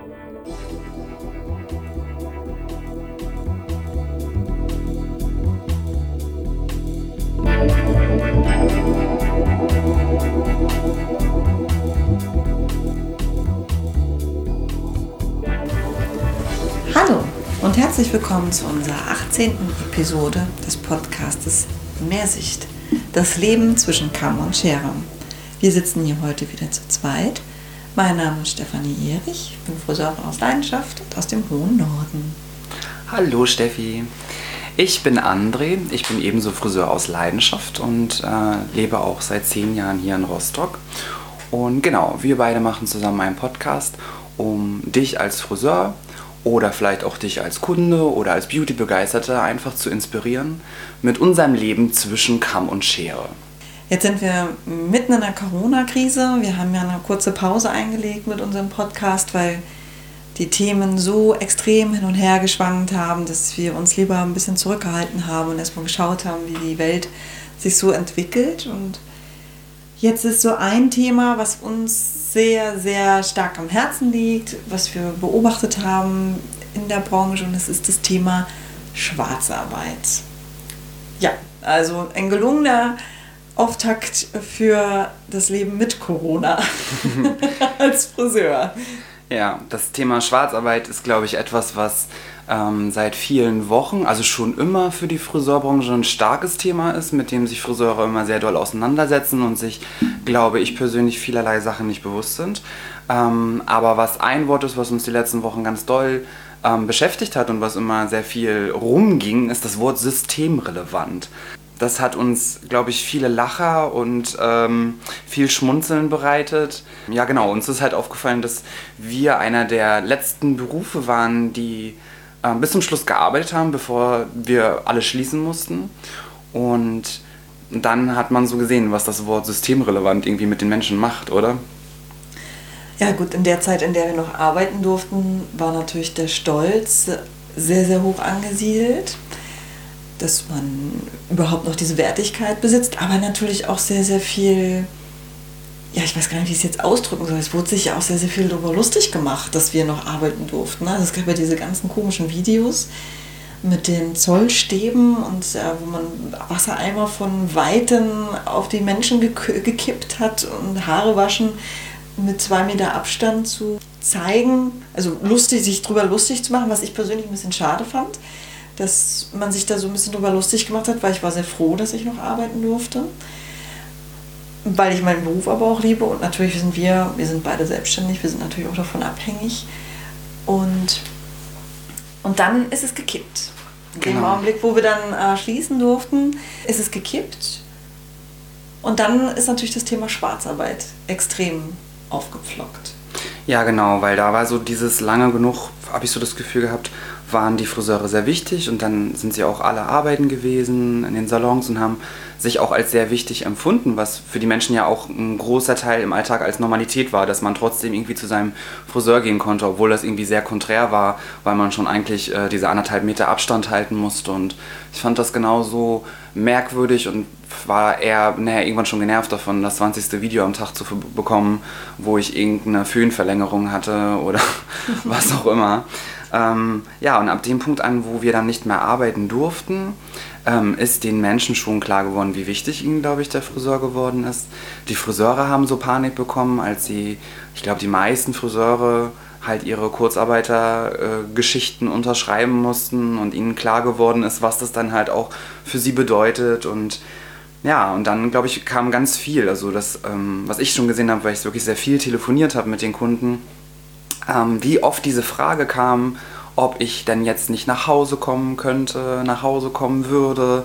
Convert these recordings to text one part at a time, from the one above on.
Hallo und herzlich willkommen zu unserer 18. Episode des Podcastes Mehrsicht. Das Leben zwischen Kamm und Schere. Wir sitzen hier heute wieder zu zweit. Mein Name ist Stefanie Erich, ich bin Friseurin aus Leidenschaft und aus dem hohen Norden. Hallo Steffi. Ich bin André, ich bin ebenso Friseur aus Leidenschaft und äh, lebe auch seit zehn Jahren hier in Rostock. Und genau, wir beide machen zusammen einen Podcast, um dich als Friseur oder vielleicht auch dich als Kunde oder als Beauty-Begeisterte einfach zu inspirieren mit unserem Leben zwischen Kamm und Schere. Jetzt sind wir mitten in der Corona-Krise. Wir haben ja eine kurze Pause eingelegt mit unserem Podcast, weil die Themen so extrem hin und her geschwankt haben, dass wir uns lieber ein bisschen zurückgehalten haben und erstmal geschaut haben, wie die Welt sich so entwickelt. Und jetzt ist so ein Thema, was uns sehr, sehr stark am Herzen liegt, was wir beobachtet haben in der Branche und das ist das Thema Schwarzarbeit. Ja, also ein gelungener Auftakt für das Leben mit Corona als Friseur. Ja, das Thema Schwarzarbeit ist, glaube ich, etwas, was ähm, seit vielen Wochen, also schon immer für die Friseurbranche ein starkes Thema ist, mit dem sich Friseure immer sehr doll auseinandersetzen und sich, glaube ich, persönlich vielerlei Sachen nicht bewusst sind. Ähm, aber was ein Wort ist, was uns die letzten Wochen ganz doll ähm, beschäftigt hat und was immer sehr viel rumging, ist das Wort systemrelevant das hat uns, glaube ich, viele Lacher und ähm, viel Schmunzeln bereitet. Ja, genau, uns ist halt aufgefallen, dass wir einer der letzten Berufe waren, die äh, bis zum Schluss gearbeitet haben, bevor wir alle schließen mussten. Und dann hat man so gesehen, was das Wort systemrelevant irgendwie mit den Menschen macht, oder? Ja gut, in der Zeit, in der wir noch arbeiten durften, war natürlich der Stolz sehr, sehr hoch angesiedelt dass man überhaupt noch diese Wertigkeit besitzt, aber natürlich auch sehr, sehr viel, ja, ich weiß gar nicht, wie ich es jetzt ausdrücken soll. Es wurde sich ja auch sehr, sehr viel darüber lustig gemacht, dass wir noch arbeiten durften. Also es gab ja diese ganzen komischen Videos mit den Zollstäben und äh, wo man Wassereimer von Weitem auf die Menschen gek gekippt hat und Haare waschen mit zwei Meter Abstand zu zeigen, also lustig, sich darüber lustig zu machen, was ich persönlich ein bisschen schade fand dass man sich da so ein bisschen drüber lustig gemacht hat, weil ich war sehr froh, dass ich noch arbeiten durfte. Weil ich meinen Beruf aber auch liebe und natürlich sind wir, wir sind beide selbstständig, wir sind natürlich auch davon abhängig. Und, und dann ist es gekippt. In genau. dem Augenblick, wo wir dann äh, schließen durften, ist es gekippt. Und dann ist natürlich das Thema Schwarzarbeit extrem aufgepflockt. Ja, genau, weil da war so dieses lange genug, habe ich so das Gefühl gehabt, waren die Friseure sehr wichtig und dann sind sie auch alle arbeiten gewesen in den Salons und haben sich auch als sehr wichtig empfunden, was für die Menschen ja auch ein großer Teil im Alltag als Normalität war, dass man trotzdem irgendwie zu seinem Friseur gehen konnte, obwohl das irgendwie sehr konträr war, weil man schon eigentlich äh, diese anderthalb Meter Abstand halten musste und ich fand das genauso merkwürdig und war eher naja, irgendwann schon genervt davon, das 20. Video am Tag zu bekommen, wo ich irgendeine Föhnverlängerung hatte oder was auch immer. Ähm, ja, und ab dem Punkt an, wo wir dann nicht mehr arbeiten durften, ähm, ist den Menschen schon klar geworden, wie wichtig ihnen, glaube ich, der Friseur geworden ist. Die Friseure haben so Panik bekommen, als sie, ich glaube, die meisten Friseure halt ihre Kurzarbeitergeschichten äh, unterschreiben mussten und ihnen klar geworden ist, was das dann halt auch für sie bedeutet und ja, und dann, glaube ich, kam ganz viel. Also das, ähm, was ich schon gesehen habe, weil ich wirklich sehr viel telefoniert habe mit den Kunden, ähm, wie oft diese Frage kam, ob ich denn jetzt nicht nach Hause kommen könnte, nach Hause kommen würde,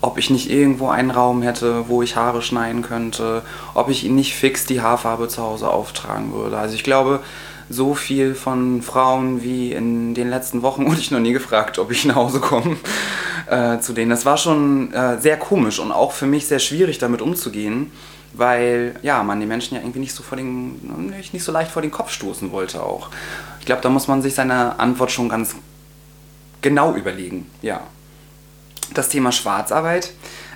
ob ich nicht irgendwo einen Raum hätte, wo ich Haare schneiden könnte, ob ich ihnen nicht fix die Haarfarbe zu Hause auftragen würde. Also ich glaube, so viel von Frauen wie in den letzten Wochen wurde ich noch nie gefragt, ob ich nach Hause komme äh, zu denen. Das war schon äh, sehr komisch und auch für mich sehr schwierig damit umzugehen weil ja, man den Menschen ja irgendwie nicht so, vor den, nicht, so leicht vor den Kopf stoßen wollte auch. Ich glaube, da muss man sich seine Antwort schon ganz genau überlegen, ja. Das Thema Schwarzarbeit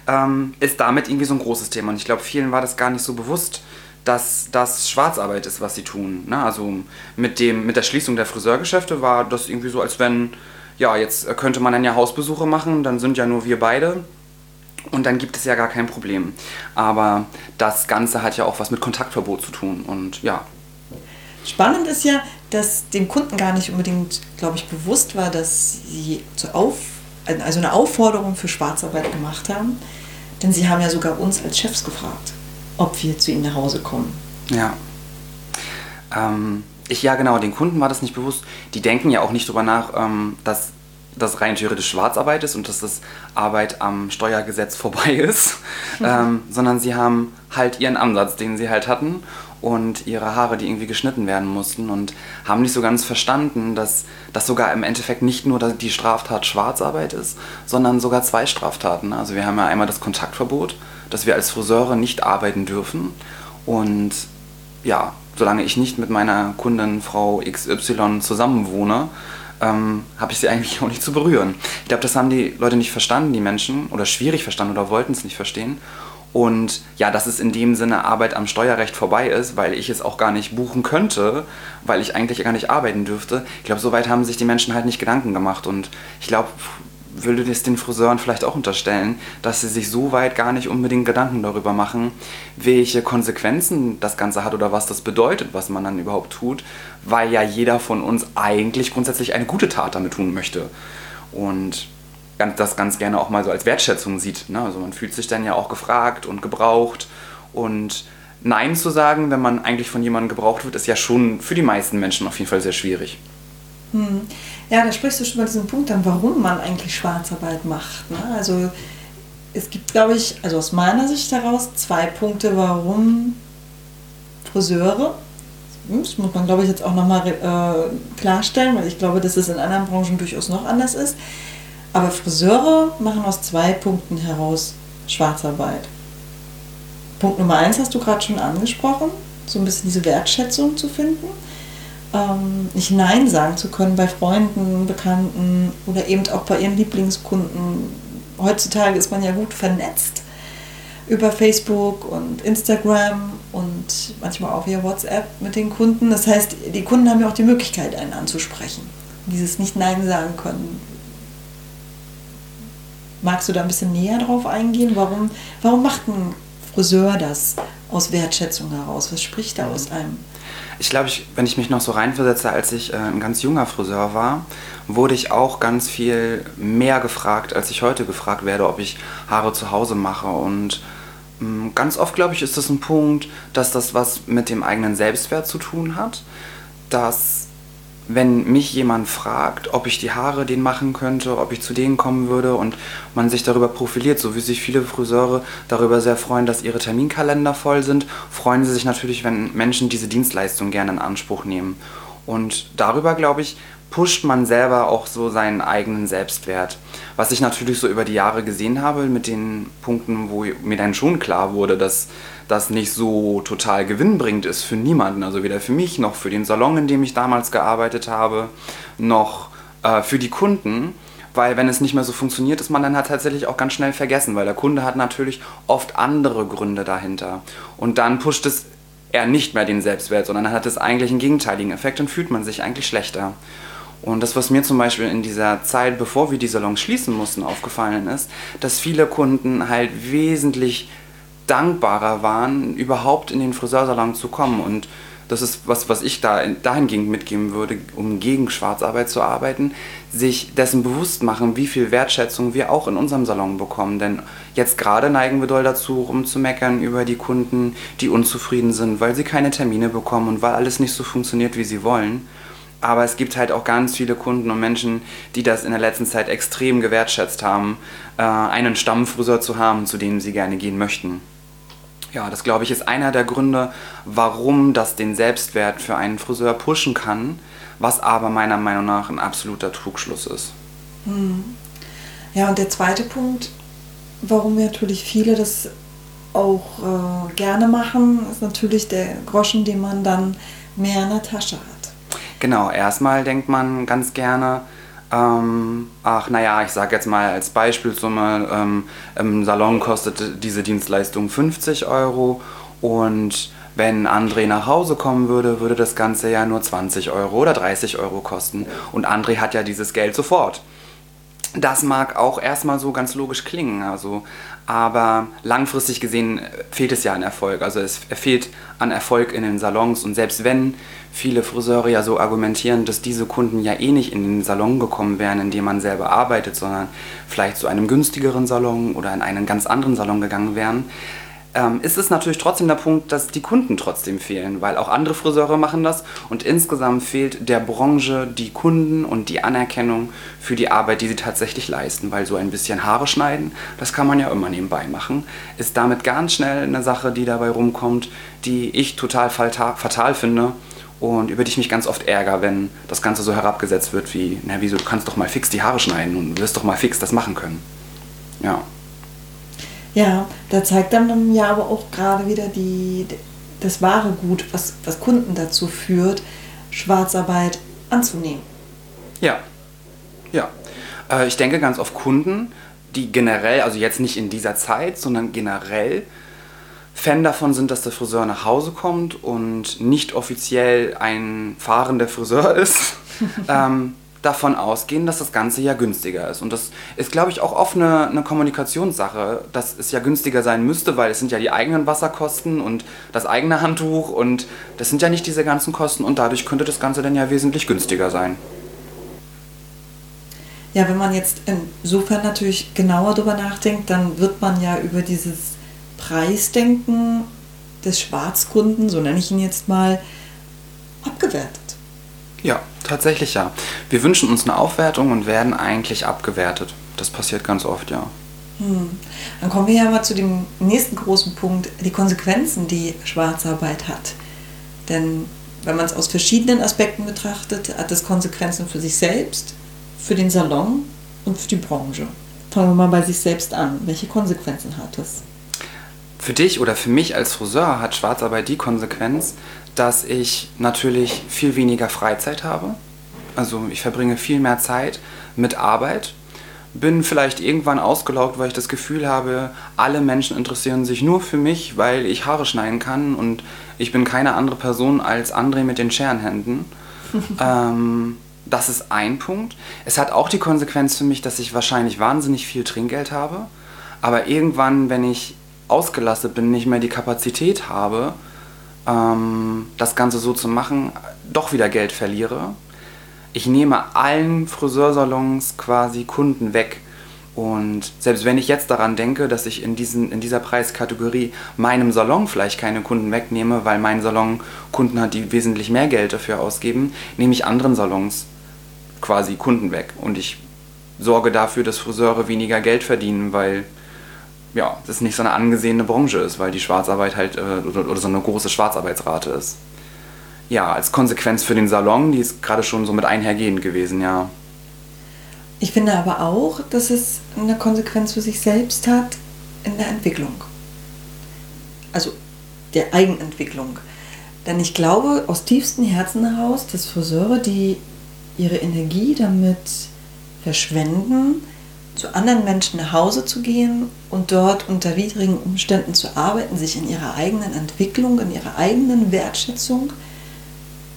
ähm, ist damit irgendwie so ein großes Thema und ich glaube, vielen war das gar nicht so bewusst, dass das Schwarzarbeit ist, was sie tun. Ne? Also mit, dem, mit der Schließung der Friseurgeschäfte war das irgendwie so, als wenn, ja, jetzt könnte man dann ja Hausbesuche machen, dann sind ja nur wir beide und dann gibt es ja gar kein Problem. Aber das Ganze hat ja auch was mit Kontaktverbot zu tun und ja. Spannend ist ja, dass dem Kunden gar nicht unbedingt, glaube ich, bewusst war, dass sie zur Auf, also eine Aufforderung für Schwarzarbeit gemacht haben. Denn sie haben ja sogar uns als Chefs gefragt, ob wir zu ihnen nach Hause kommen. Ja. Ähm, ich, ja, genau, den Kunden war das nicht bewusst. Die denken ja auch nicht darüber nach, ähm, dass das rein theoretisch Schwarzarbeit ist und dass das Arbeit am Steuergesetz vorbei ist, ähm, sondern sie haben halt ihren Ansatz, den sie halt hatten und ihre Haare, die irgendwie geschnitten werden mussten und haben nicht so ganz verstanden, dass das sogar im Endeffekt nicht nur die Straftat Schwarzarbeit ist, sondern sogar zwei Straftaten. Also wir haben ja einmal das Kontaktverbot, dass wir als Friseure nicht arbeiten dürfen und ja, solange ich nicht mit meiner Kundin Frau XY zusammenwohne, ähm, habe ich sie eigentlich auch nicht zu berühren. Ich glaube, das haben die Leute nicht verstanden, die Menschen, oder schwierig verstanden oder wollten es nicht verstehen. Und ja, dass es in dem Sinne Arbeit am Steuerrecht vorbei ist, weil ich es auch gar nicht buchen könnte, weil ich eigentlich gar nicht arbeiten dürfte. Ich glaube, soweit haben sich die Menschen halt nicht Gedanken gemacht. Und ich glaube, würde das den Friseuren vielleicht auch unterstellen, dass sie sich so weit gar nicht unbedingt Gedanken darüber machen, welche Konsequenzen das Ganze hat oder was das bedeutet, was man dann überhaupt tut, weil ja jeder von uns eigentlich grundsätzlich eine gute Tat damit tun möchte. Und das ganz gerne auch mal so als Wertschätzung sieht. Ne? Also man fühlt sich dann ja auch gefragt und gebraucht und Nein zu sagen, wenn man eigentlich von jemandem gebraucht wird, ist ja schon für die meisten Menschen auf jeden Fall sehr schwierig. Hm. Ja, da sprichst du schon mal diesen Punkt an, warum man eigentlich Schwarzarbeit macht. Ne? Also es gibt, glaube ich, also aus meiner Sicht heraus zwei Punkte, warum Friseure, das muss man, glaube ich, jetzt auch nochmal äh, klarstellen, weil ich glaube, dass es in anderen Branchen durchaus noch anders ist. Aber Friseure machen aus zwei Punkten heraus Schwarzarbeit. Punkt Nummer eins hast du gerade schon angesprochen, so ein bisschen diese Wertschätzung zu finden. Ähm, nicht Nein sagen zu können bei Freunden, Bekannten oder eben auch bei ihren Lieblingskunden. Heutzutage ist man ja gut vernetzt über Facebook und Instagram und manchmal auch via WhatsApp mit den Kunden. Das heißt, die Kunden haben ja auch die Möglichkeit, einen anzusprechen. Dieses nicht Nein sagen können Magst du da ein bisschen näher drauf eingehen? Warum, warum macht ein Friseur das aus Wertschätzung heraus? Was spricht da aus einem? Ich glaube, ich, wenn ich mich noch so reinversetze, als ich äh, ein ganz junger Friseur war, wurde ich auch ganz viel mehr gefragt, als ich heute gefragt werde, ob ich Haare zu Hause mache. Und mh, mm, ganz oft, glaube ich, ist das ein Punkt, dass das was mit dem eigenen Selbstwert zu tun hat. Dass wenn mich jemand fragt, ob ich die Haare denen machen könnte, ob ich zu denen kommen würde und man sich darüber profiliert, so wie sich viele Friseure darüber sehr freuen, dass ihre Terminkalender voll sind, freuen sie sich natürlich, wenn Menschen diese Dienstleistung gerne in Anspruch nehmen. Und darüber, glaube ich, pusht man selber auch so seinen eigenen Selbstwert. Was ich natürlich so über die Jahre gesehen habe mit den Punkten, wo mir dann schon klar wurde, dass das nicht so total gewinnbringend ist für niemanden, also weder für mich noch für den Salon, in dem ich damals gearbeitet habe, noch äh, für die Kunden. Weil wenn es nicht mehr so funktioniert, ist man dann halt tatsächlich auch ganz schnell vergessen, weil der Kunde hat natürlich oft andere Gründe dahinter. Und dann pusht es er nicht mehr den Selbstwert, sondern hat es eigentlich einen gegenteiligen Effekt und fühlt man sich eigentlich schlechter. Und das, was mir zum Beispiel in dieser Zeit, bevor wir die Salons schließen mussten, aufgefallen ist, dass viele Kunden halt wesentlich dankbarer waren, überhaupt in den Friseursalon zu kommen. Und das ist was, was ich da dahingehend mitgeben würde, um gegen Schwarzarbeit zu arbeiten, sich dessen bewusst machen, wie viel Wertschätzung wir auch in unserem Salon bekommen. Denn jetzt gerade neigen wir doll dazu, rumzumeckern über die Kunden, die unzufrieden sind, weil sie keine Termine bekommen und weil alles nicht so funktioniert, wie sie wollen. Aber es gibt halt auch ganz viele Kunden und Menschen, die das in der letzten Zeit extrem gewertschätzt haben, äh, einen Stammfriseur zu haben, zu dem sie gerne gehen möchten. Ja, das glaube ich ist einer der Gründe, warum das den Selbstwert für einen Friseur pushen kann, was aber meiner Meinung nach ein absoluter Trugschluss ist. Hm. Ja, und der zweite Punkt, warum natürlich viele das auch äh, gerne machen, ist natürlich der Groschen, den man dann mehr in der Tasche hat. Genau, erstmal denkt man ganz gerne, ähm, ach naja, ich sage jetzt mal als Beispielsumme, ähm, im Salon kostet diese Dienstleistung 50 Euro und wenn André nach Hause kommen würde, würde das Ganze ja nur 20 Euro oder 30 Euro kosten. Und André hat ja dieses Geld sofort. Das mag auch erstmal so ganz logisch klingen, also, aber langfristig gesehen fehlt es ja an Erfolg. Also es fehlt an Erfolg in den Salons und selbst wenn viele Friseure ja so argumentieren, dass diese Kunden ja eh nicht in den Salon gekommen wären, in dem man selber arbeitet, sondern vielleicht zu einem günstigeren Salon oder in einen ganz anderen Salon gegangen wären, ähm, ist es natürlich trotzdem der Punkt, dass die Kunden trotzdem fehlen, weil auch andere Friseure machen das und insgesamt fehlt der Branche die Kunden und die Anerkennung für die Arbeit, die sie tatsächlich leisten, weil so ein bisschen Haare schneiden, das kann man ja immer nebenbei machen, ist damit ganz schnell eine Sache, die dabei rumkommt, die ich total fatal finde und über die ich mich ganz oft ärgere, wenn das Ganze so herabgesetzt wird wie, na wieso, du kannst doch mal fix die Haare schneiden und wirst doch mal fix das machen können. Ja. Ja, da zeigt dann ja aber auch gerade wieder die, das wahre Gut, was, was Kunden dazu führt, Schwarzarbeit anzunehmen. Ja, ja. Äh, ich denke ganz auf Kunden, die generell, also jetzt nicht in dieser Zeit, sondern generell Fan davon sind, dass der Friseur nach Hause kommt und nicht offiziell ein fahrender Friseur ist. ähm, davon ausgehen, dass das Ganze ja günstiger ist. Und das ist, glaube ich, auch oft eine, eine, Kommunikationssache, dass es ja günstiger sein müsste, weil es sind ja die eigenen Wasserkosten und das eigene Handtuch und das sind ja nicht diese ganzen Kosten und dadurch könnte das Ganze dann ja wesentlich günstiger sein. Ja, wenn man jetzt insofern natürlich genauer darüber nachdenkt, dann wird man ja über dieses Preisdenken des Schwarzkunden, so nenne ich ihn jetzt mal, abgewertet. Ja, tatsächlich ja. Wir wünschen uns eine Aufwertung und werden eigentlich abgewertet. Das passiert ganz oft, ja. Hm. Dann kommen wir ja mal zu dem nächsten großen Punkt, die Konsequenzen, die Schwarzarbeit hat. Denn wenn man es aus verschiedenen Aspekten betrachtet, hat es Konsequenzen für sich selbst, für den Salon und für die Branche. Fangen wir mal bei sich selbst an. Welche Konsequenzen hat es? Für dich oder für mich als Friseur hat Schwarzarbeit die Konsequenz, dass ich natürlich viel weniger Freizeit habe. Also ich verbringe viel mehr Zeit mit Arbeit. Bin vielleicht irgendwann ausgelaugt, weil ich das Gefühl habe, alle Menschen interessieren sich nur für mich, weil ich Haare schneiden kann und ich bin keine andere Person als André mit den Scherenhänden. ähm, das ist ein Punkt. Es hat auch die Konsequenz für mich, dass ich wahrscheinlich wahnsinnig viel Trinkgeld habe, aber irgendwann, wenn ich ausgelastet bin, nicht mehr die Kapazität habe, ähm, das Ganze so zu machen, doch wieder Geld verliere. Ich nehme allen Friseursalons quasi Kunden weg. Und selbst wenn ich jetzt daran denke, dass ich in, diesen, in dieser Preiskategorie meinem Salon vielleicht keine Kunden wegnehme, weil mein Salon Kunden hat, die wesentlich mehr Geld dafür ausgeben, nehme ich anderen Salons quasi Kunden weg. Und ich sorge dafür, dass Friseure weniger Geld verdienen, weil ja, das nicht so eine angesehene Branche ist, weil die Schwarzarbeit halt äh, oder, oder so eine große Schwarzarbeitsrate ist. Ja, als Konsequenz für den Salon, die ist gerade schon so mit einhergehend gewesen, ja. Ich finde aber auch, dass es eine Konsequenz für sich selbst hat in der Entwicklung. Also der Eigenentwicklung. Denn ich glaube aus tiefstem Herzen heraus, dass Friseure, die ihre Energie damit verschwenden, zu anderen Menschen nach Hause zu gehen und dort unter widrigen Umständen zu arbeiten, sich in ihrer eigenen Entwicklung, in ihrer eigenen Wertschätzung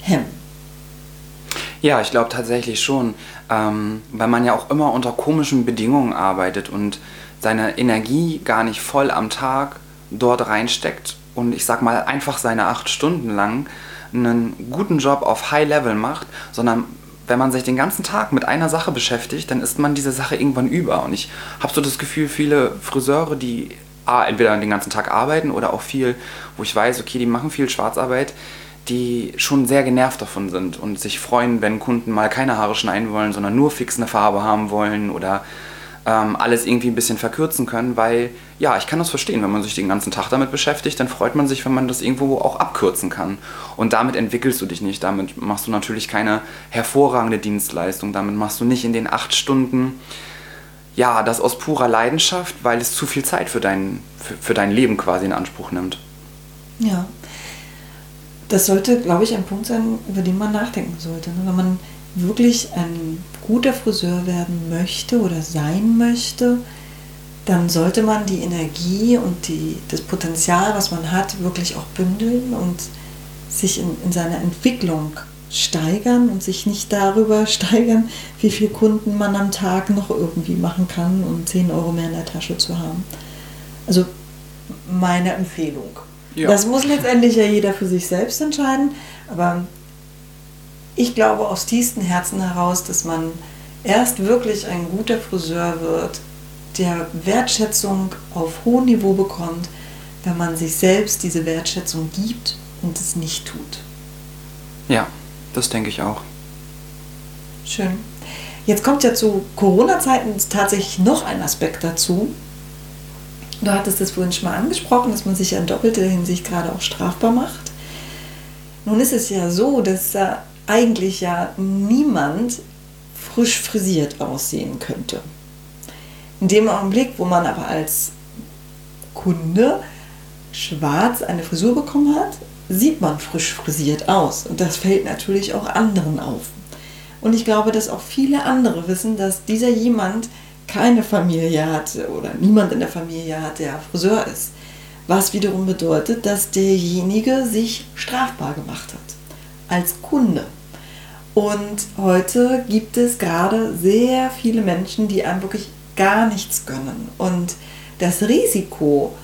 hemmen. Ja, ich glaube tatsächlich schon, ähm, weil man ja auch immer unter komischen Bedingungen arbeitet und seine Energie gar nicht voll am Tag dort reinsteckt und ich sag mal einfach seine acht Stunden lang einen guten Job auf High Level macht, sondern wenn man sich den ganzen Tag mit einer Sache beschäftigt, dann ist man diese Sache irgendwann über. Und ich habe so das Gefühl, viele Friseure, die entweder den ganzen Tag arbeiten oder auch viel, wo ich weiß, okay, die machen viel Schwarzarbeit, die schon sehr genervt davon sind und sich freuen, wenn Kunden mal keine Haare schneiden wollen, sondern nur fix eine Farbe haben wollen oder ähm, alles irgendwie ein bisschen verkürzen können, weil ja, ich kann das verstehen, wenn man sich den ganzen Tag damit beschäftigt, dann freut man sich, wenn man das irgendwo auch abkürzen kann. Und damit entwickelst du dich nicht, damit machst du natürlich keine hervorragende Dienstleistung, damit machst du nicht in den acht Stunden ja, das aus purer Leidenschaft, weil es zu viel Zeit für dein, für, für dein Leben quasi in Anspruch nimmt. Ja, das sollte, glaube ich, ein Punkt sein, über den man nachdenken sollte. Ne? Wenn man wirklich ein guter Friseur werden möchte oder sein möchte, dann sollte man die Energie und die, das Potenzial, was man hat, wirklich auch bündeln und sich in, in seiner Entwicklung steigern und sich nicht darüber steigern, wie viele Kunden man am Tag noch irgendwie machen kann, um 10 Euro mehr in der Tasche zu haben. Also meine Empfehlung. Ja. Das muss letztendlich ja jeder für sich selbst entscheiden, aber ich glaube aus tiefstem Herzen heraus, dass man erst wirklich ein guter Friseur wird, der Wertschätzung auf hohem Niveau bekommt, wenn man sich selbst diese Wertschätzung gibt und es nicht tut. Ja, das denke ich auch. Schön. Jetzt kommt ja zu Corona-Zeiten tatsächlich noch ein Aspekt dazu. Du hattest es vorhin schon mal angesprochen, dass man sich ja in doppelter Hinsicht gerade auch strafbar macht. Nun ist es ja so, dass äh, eigentlich ja niemand frisch frisiert aussehen könnte. In dem Augenblick, wo man aber als Kunde schwarz eine Frisur bekommen hat, sieht man frisch frisiert aus. Und das fällt natürlich auch anderen auf. Und ich glaube, dass auch viele andere wissen, dass dieser jemand keine Familie hat oder niemand in der Familie hat, der Friseur ist. Was wiederum bedeutet, dass derjenige sich strafbar gemacht hat. Als Kunde. Und heute gibt es gerade sehr viele Menschen, die einem wirklich gar nichts gönnen. Und das Risiko,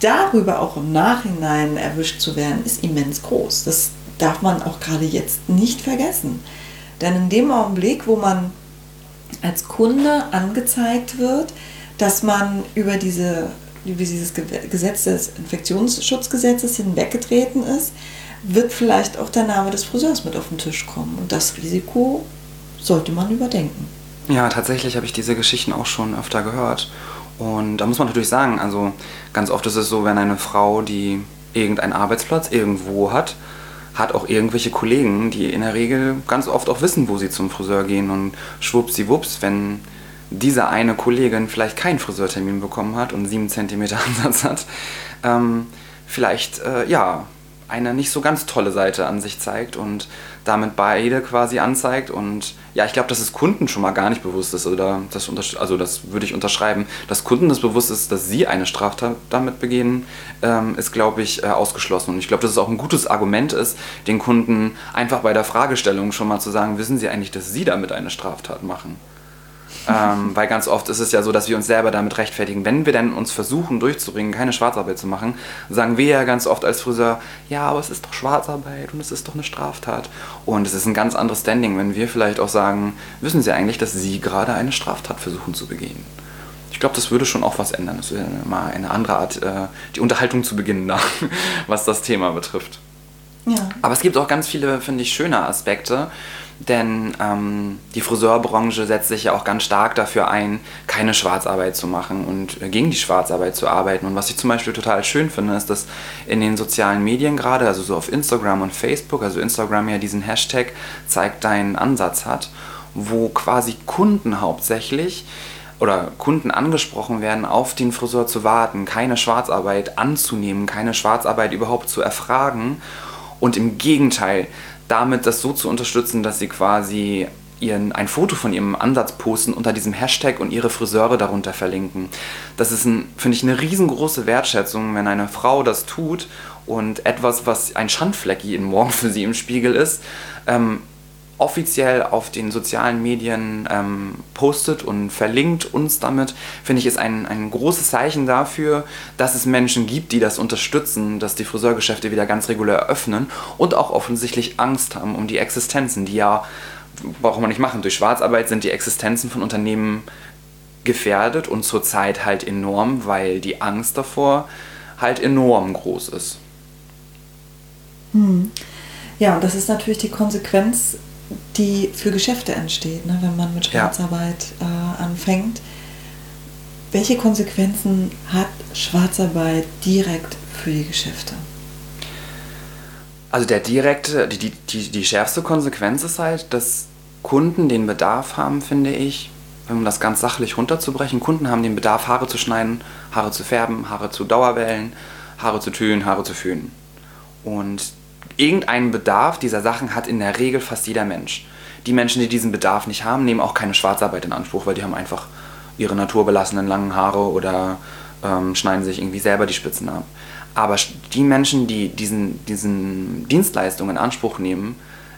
darüber auch im Nachhinein erwischt zu werden, ist immens groß. Das darf man auch gerade jetzt nicht vergessen. Denn in dem Augenblick, wo man als Kunde angezeigt wird, dass man über, diese, über dieses Gesetz des Infektionsschutzgesetzes hinweggetreten ist, wird vielleicht auch der Name des Friseurs mit auf den Tisch kommen. Und das Risiko sollte man überdenken. Ja, tatsächlich habe ich diese Geschichten auch schon öfter gehört. Und da muss man natürlich sagen, also ganz oft ist es so, wenn eine Frau, die irgendeinen Arbeitsplatz irgendwo hat, hat auch irgendwelche Kollegen, die in der Regel ganz oft auch wissen, wo sie zum Friseur gehen und schwuppsiwupps, wenn diese eine Kollegin vielleicht keinen Friseurtermin bekommen hat und sieben Zentimeter Ansatz hat, ähm, vielleicht äh, ja eine nicht so ganz tolle Seite an sich zeigt und damit beide quasi anzeigt. Und ja, ich glaube, dass es Kunden schon mal gar nicht bewusst ist, oder das, also das würde ich unterschreiben, dass Kunden das bewusst ist, dass sie eine Straftat damit begehen, ähm, ist, glaube ich, äh, ausgeschlossen. Und ich glaube, dass es auch ein gutes Argument ist, den Kunden einfach bei der Fragestellung schon mal zu sagen, wissen sie eigentlich, dass sie damit eine Straftat machen? Ähm, weil ganz oft ist es ja so, dass wir uns selber damit rechtfertigen. Wenn wir denn uns versuchen durchzubringen, keine Schwarzarbeit zu machen, sagen wir ja ganz oft als Friseur, ja, aber es ist doch Schwarzarbeit und es ist doch eine Straftat. Und es ist ein ganz anderes Standing, wenn wir vielleicht auch sagen, wissen Sie eigentlich, dass Sie gerade eine Straftat versuchen zu begehen? Ich glaube, das würde schon auch was ändern. Das wäre mal eine andere Art, äh, die Unterhaltung zu beginnen, da, was das Thema betrifft. Aber es gibt auch ganz viele, finde ich, schöne Aspekte. Denn ähm, die Friseurbranche setzt sich ja auch ganz stark dafür ein, keine Schwarzarbeit zu machen und gegen die Schwarzarbeit zu arbeiten. Und was ich zum Beispiel total schön finde, ist, dass in den sozialen Medien gerade, also so auf Instagram und Facebook, also Instagram ja diesen Hashtag zeigt deinen Ansatz hat, wo quasi Kunden hauptsächlich oder Kunden angesprochen werden, auf den Friseur zu warten, keine Schwarzarbeit anzunehmen, keine Schwarzarbeit überhaupt zu erfragen und im Gegenteil damit das so zu unterstützen, dass sie quasi ihren, ein Foto von ihrem Ansatz posten unter diesem Hashtag und ihre Friseure darunter verlinken. Das ist, finde ich, eine riesengroße Wertschätzung, wenn eine Frau das tut und etwas, was ein Schandfleck jeden Morgen für sie im Spiegel ist, ähm, offiziell auf den sozialen Medien ähm, postet und verlinkt uns damit, finde ich, ist ein, ein großes Zeichen dafür, dass es Menschen gibt, die das unterstützen, dass die Friseurgeschäfte wieder ganz regulär öffnen und auch offensichtlich Angst haben um die Existenzen, die ja, braucht man nicht machen, durch Schwarzarbeit sind die Existenzen von Unternehmen gefährdet und zurzeit halt enorm, weil die Angst davor halt enorm groß ist. Hm. Ja, und das ist natürlich die Konsequenz die für Geschäfte entsteht, ne, wenn man mit Schwarzarbeit äh, anfängt. Welche Konsequenzen hat Schwarzarbeit direkt für die Geschäfte? Also der direkte, die, die, die, die schärfste Konsequenz ist halt, dass Kunden den Bedarf haben, finde ich, um das ganz sachlich runterzubrechen, Kunden haben den Bedarf, Haare zu schneiden, Haare zu färben, Haare zu Dauerwellen, Haare zu tönen, Haare zu föhnen. Und irgendeinen Bedarf dieser Sachen hat in der Regel fast jeder Mensch. Die Menschen, die diesen Bedarf nicht haben, nehmen auch keine Schwarzarbeit in Anspruch, weil die haben einfach ihre naturbelassenen langen Haare oder ähm, schneiden sich irgendwie selber die Spitzen ab. Aber die Menschen, die diesen, diesen Dienstleistungen in Anspruch nehmen,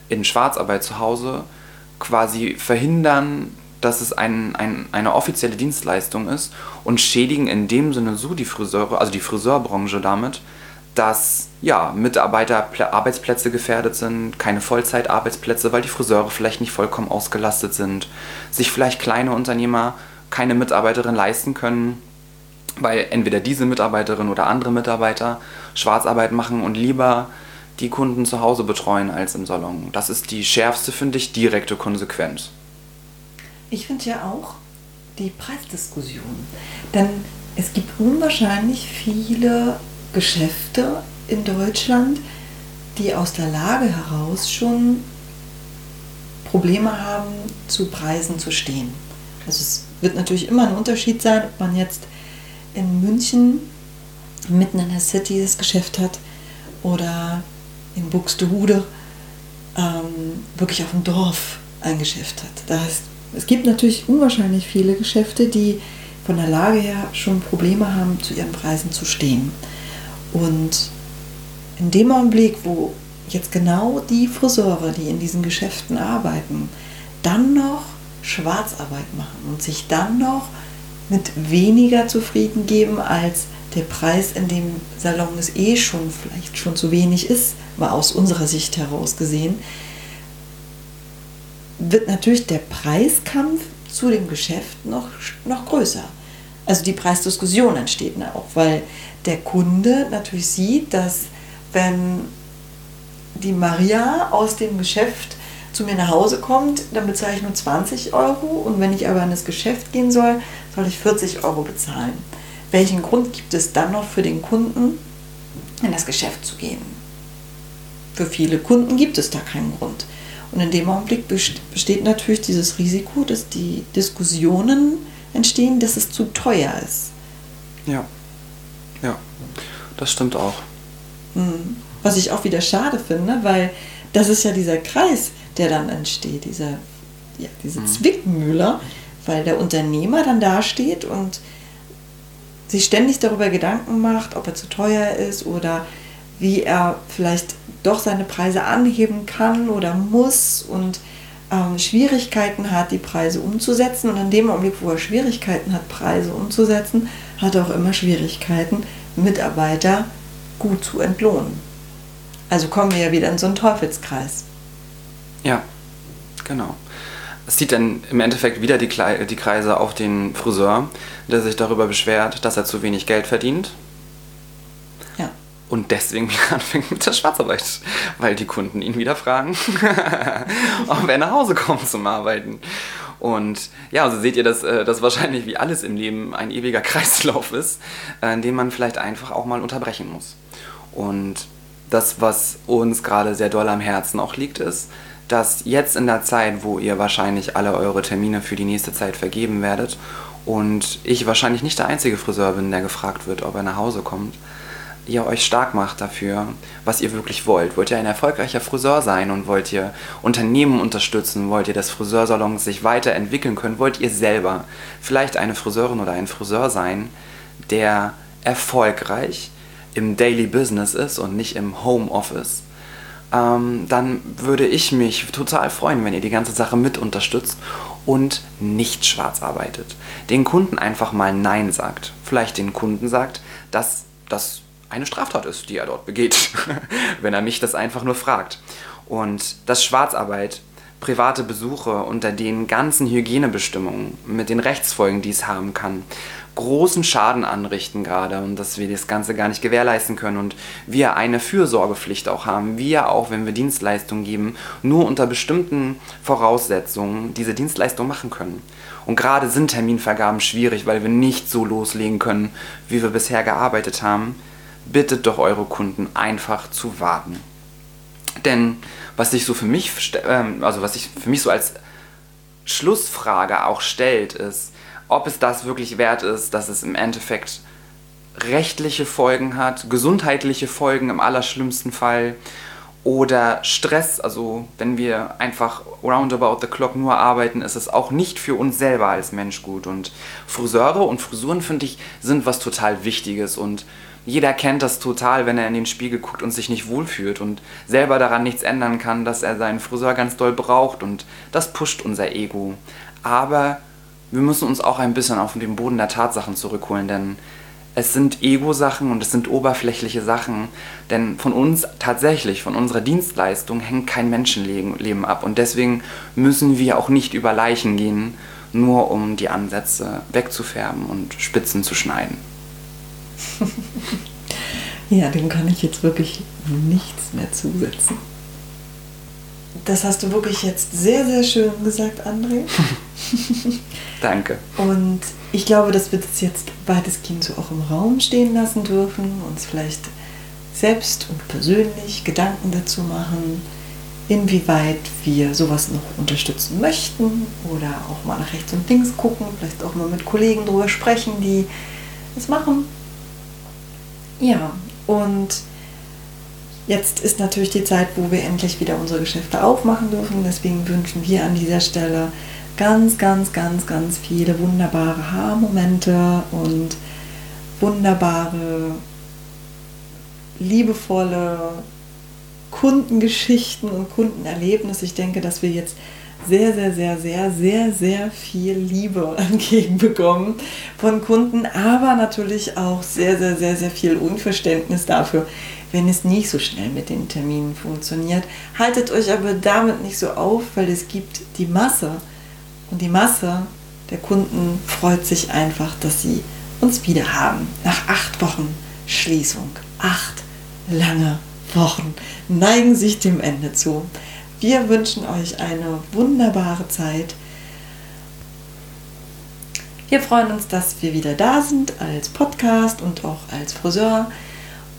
in Schwarzarbeit zu Hause, quasi verhindern, dass es ein, ein, eine offizielle Dienstleistung ist und schädigen in dem Sinne so die Friseure, also die Friseurbranche damit, dass ja, Mitarbeiter Arbeitsplätze gefährdet sind, keine Vollzeitarbeitsplätze, weil die Friseure vielleicht nicht vollkommen ausgelastet sind, sich vielleicht kleine Unternehmer keine Mitarbeiterin leisten können, weil entweder diese Mitarbeiterin oder andere Mitarbeiter Schwarzarbeit machen und lieber die Kunden zu Hause betreuen als im Salon. Das ist die schärfste, finde ich, direkte Konsequenz. Ich finde ja auch die Preisdiskussion. Denn es gibt unwahrscheinlich viele Geschäfte in Deutschland, die aus der Lage heraus schon Probleme haben, zu Preisen zu stehen. Also es wird natürlich immer ein Unterschied sein, ob man jetzt in München mitten in der City das Geschäft hat oder in Buxtehude ähm, wirklich auf dem Dorf ein Geschäft hat. Da heißt, es gibt natürlich unwahrscheinlich viele Geschäfte, die von der Lage her schon Probleme haben, zu ihren Preisen zu stehen. Und in dem Augenblick, wo jetzt genau die Friseure, die in diesen Geschäften arbeiten, dann noch Schwarzarbeit machen und sich dann noch mit weniger zufrieden geben, als der Preis in dem Salon es eh schon vielleicht schon zu wenig ist, mal aus unserer Sicht heraus gesehen, wird natürlich der Preiskampf zu dem Geschäft noch, noch größer. Also die Preisdiskussion entsteht auch, weil der Kunde natürlich sieht, dass wenn die Maria aus dem Geschäft zu mir nach Hause kommt, dann bezahle ich nur 20 Euro und wenn ich aber in das Geschäft gehen soll, soll ich 40 Euro bezahlen. Welchen Grund gibt es dann noch für den Kunden, in das Geschäft zu gehen? Für viele Kunden gibt es da keinen Grund. Und in dem Augenblick besteht natürlich dieses Risiko, dass die Diskussionen entstehen, dass es zu teuer ist. Ja, ja, das stimmt auch. Mhm. Was ich auch wieder schade finde, weil das ist ja dieser Kreis, der dann entsteht, dieser, ja, diese mhm. Zwickmühle, weil der Unternehmer dann dasteht und sich ständig darüber Gedanken macht, ob er zu teuer ist oder wie er vielleicht doch seine Preise anheben kann oder muss und ähm, Schwierigkeiten hat, die Preise umzusetzen. Und in dem Augenblick, wo er Schwierigkeiten hat, Preise umzusetzen, hat auch immer Schwierigkeiten, Mitarbeiter gut zu entlohnen. Also kommen wir ja wieder in so einen Teufelskreis. Ja, genau. Es zieht dann im Endeffekt wieder die, die Kreise auf den Friseur, der sich darüber beschwert, dass er zu wenig Geld verdient. Ja. Und deswegen wieder anfängt mit der Schwarzarbeit, weil die Kunden ihn wieder fragen, ob er nach Hause kommt zum Arbeiten. Und ja, also seht ihr, dass äh, das wahrscheinlich wie alles im Leben ein ewiger Kreislauf ist, äh, den man vielleicht einfach auch mal unterbrechen muss. Und das, was uns gerade sehr doll am Herzen auch liegt, ist, dass jetzt in der Zeit, wo ihr wahrscheinlich alle eure Termine für die nächste Zeit vergeben werdet und ich wahrscheinlich nicht der einzige Friseur bin, der gefragt wird, ob er nach Hause kommt, ihr euch stark macht dafür, was ihr wirklich wollt. Wollt ihr ein erfolgreicher Friseur sein und wollt ihr Unternehmen unterstützen? Wollt ihr, dass Friseursalons sich weiterentwickeln können? Wollt ihr selber vielleicht eine Friseurin oder ein Friseur sein, der erfolgreich im Daily Business ist und nicht im Home Office? Ähm, dann würde ich mich total freuen, wenn ihr die ganze Sache mit unterstützt und nicht schwarz arbeitet. Den Kunden einfach mal Nein sagt. Vielleicht den Kunden sagt, dass das eine Straftat ist, die er dort begeht, wenn er mich das einfach nur fragt. Und dass Schwarzarbeit, private Besuche unter den ganzen Hygienebestimmungen mit den Rechtsfolgen, die es haben kann, großen Schaden anrichten gerade und dass wir das Ganze gar nicht gewährleisten können und wir eine Fürsorgepflicht auch haben. Wir auch, wenn wir Dienstleistungen geben, nur unter bestimmten Voraussetzungen diese Dienstleistung machen können. Und gerade sind Terminvergaben schwierig, weil wir nicht so loslegen können, wie wir bisher gearbeitet haben bittet doch eure Kunden einfach zu warten. Denn was sich so für mich, ähm, also was sich für mich so als Schlussfrage auch stellt, ist, ob es das wirklich wert ist, dass es im Endeffekt rechtliche Folgen hat, gesundheitliche Folgen im allerschlimmsten Fall Oder Stress, also wenn wir einfach roundabout the clock nur arbeiten, ist es auch nicht für uns selber als Mensch gut. Und Friseure und Frisuren, finde ich, sind was total Wichtiges. Und jeder kennt das total, wenn er in den Spiegel guckt und sich nicht wohlfühlt und selber daran nichts ändern kann, dass er seinen Friseur ganz doll braucht. Und das pusht unser Ego. Aber wir müssen uns auch ein bisschen auf den Boden der Tatsachen zurückholen, denn es sind Ego-Sachen und es sind oberflächliche Sachen, denn von uns tatsächlich, von unserer Dienstleistung hängt kein Menschenleben ab und deswegen müssen wir auch nicht über Leichen gehen, nur um die Ansätze wegzufärben und Spitzen zu schneiden. ja, dem kann ich jetzt wirklich nichts mehr zusetzen. Das hast du wirklich jetzt sehr, sehr schön gesagt, André. Danke. Und ich glaube, dass wir das jetzt weitestgehend so auch im Raum stehen lassen dürfen, uns vielleicht selbst und persönlich Gedanken dazu machen, inwieweit wir sowas noch unterstützen möchten oder auch mal nach rechts und links gucken, vielleicht auch mal mit Kollegen drüber sprechen, die es machen. Ja, und jetzt ist natürlich die Zeit, wo wir endlich wieder unsere Geschäfte aufmachen dürfen. Deswegen wünschen wir an dieser Stelle ganz, ganz, ganz, ganz viele wunderbare Haarmomente und wunderbare, liebevolle Kundengeschichten und Kundenerlebnisse. Ich denke, dass wir jetzt sehr, sehr, sehr, sehr, sehr, sehr viel Liebe entgegenbekommen von Kunden, aber natürlich auch sehr, sehr, sehr, sehr viel Unverständnis dafür, wenn es nicht so schnell mit den Terminen funktioniert. Haltet euch aber damit nicht so auf, weil es gibt die Masse und die Masse der Kunden freut sich einfach, dass sie uns wieder haben. Nach acht Wochen Schließung. Acht lange Wochen neigen sich dem Ende zu. Wir wünschen euch eine wunderbare Zeit. Wir freuen uns, dass wir wieder da sind als Podcast und auch als Friseur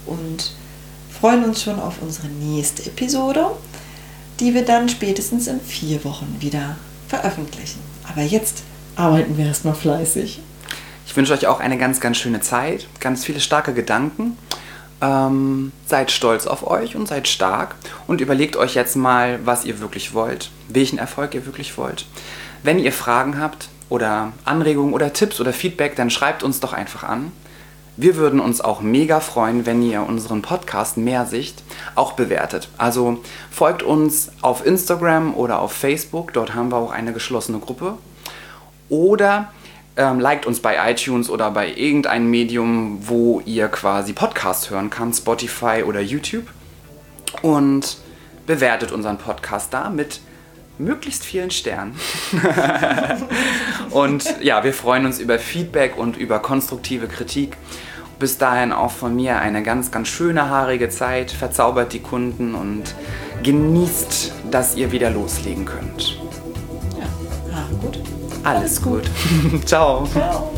und freuen uns schon auf unsere nächste Episode, die wir dann spätestens in vier Wochen wieder veröffentlichen. Aber jetzt arbeiten wir erstmal fleißig. Ich wünsche euch auch eine ganz, ganz schöne Zeit, ganz viele starke Gedanken. Ähm, seid stolz auf euch und seid stark und überlegt euch jetzt mal, was ihr wirklich wollt, welchen Erfolg ihr wirklich wollt. Wenn ihr Fragen habt oder Anregungen oder Tipps oder Feedback, dann schreibt uns doch einfach an. Wir würden uns auch mega freuen, wenn ihr unseren Podcast Mehrsicht auch bewertet. Also folgt uns auf Instagram oder auf Facebook, dort haben wir auch eine geschlossene Gruppe. Oder ähm, liked uns bei iTunes oder bei irgendeinem Medium, wo ihr quasi Podcast hören kann, Spotify oder YouTube. Und bewertet unseren Podcast da mit möglichst vielen Sternen. und ja, wir freuen uns über Feedback und über konstruktive Kritik. Bis dahin auch von mir eine ganz, ganz schöne haarige Zeit. Verzaubert die Kunden und genießt, dass ihr wieder loslegen könnt. Alles, gut. gut. Ciao. Ciao.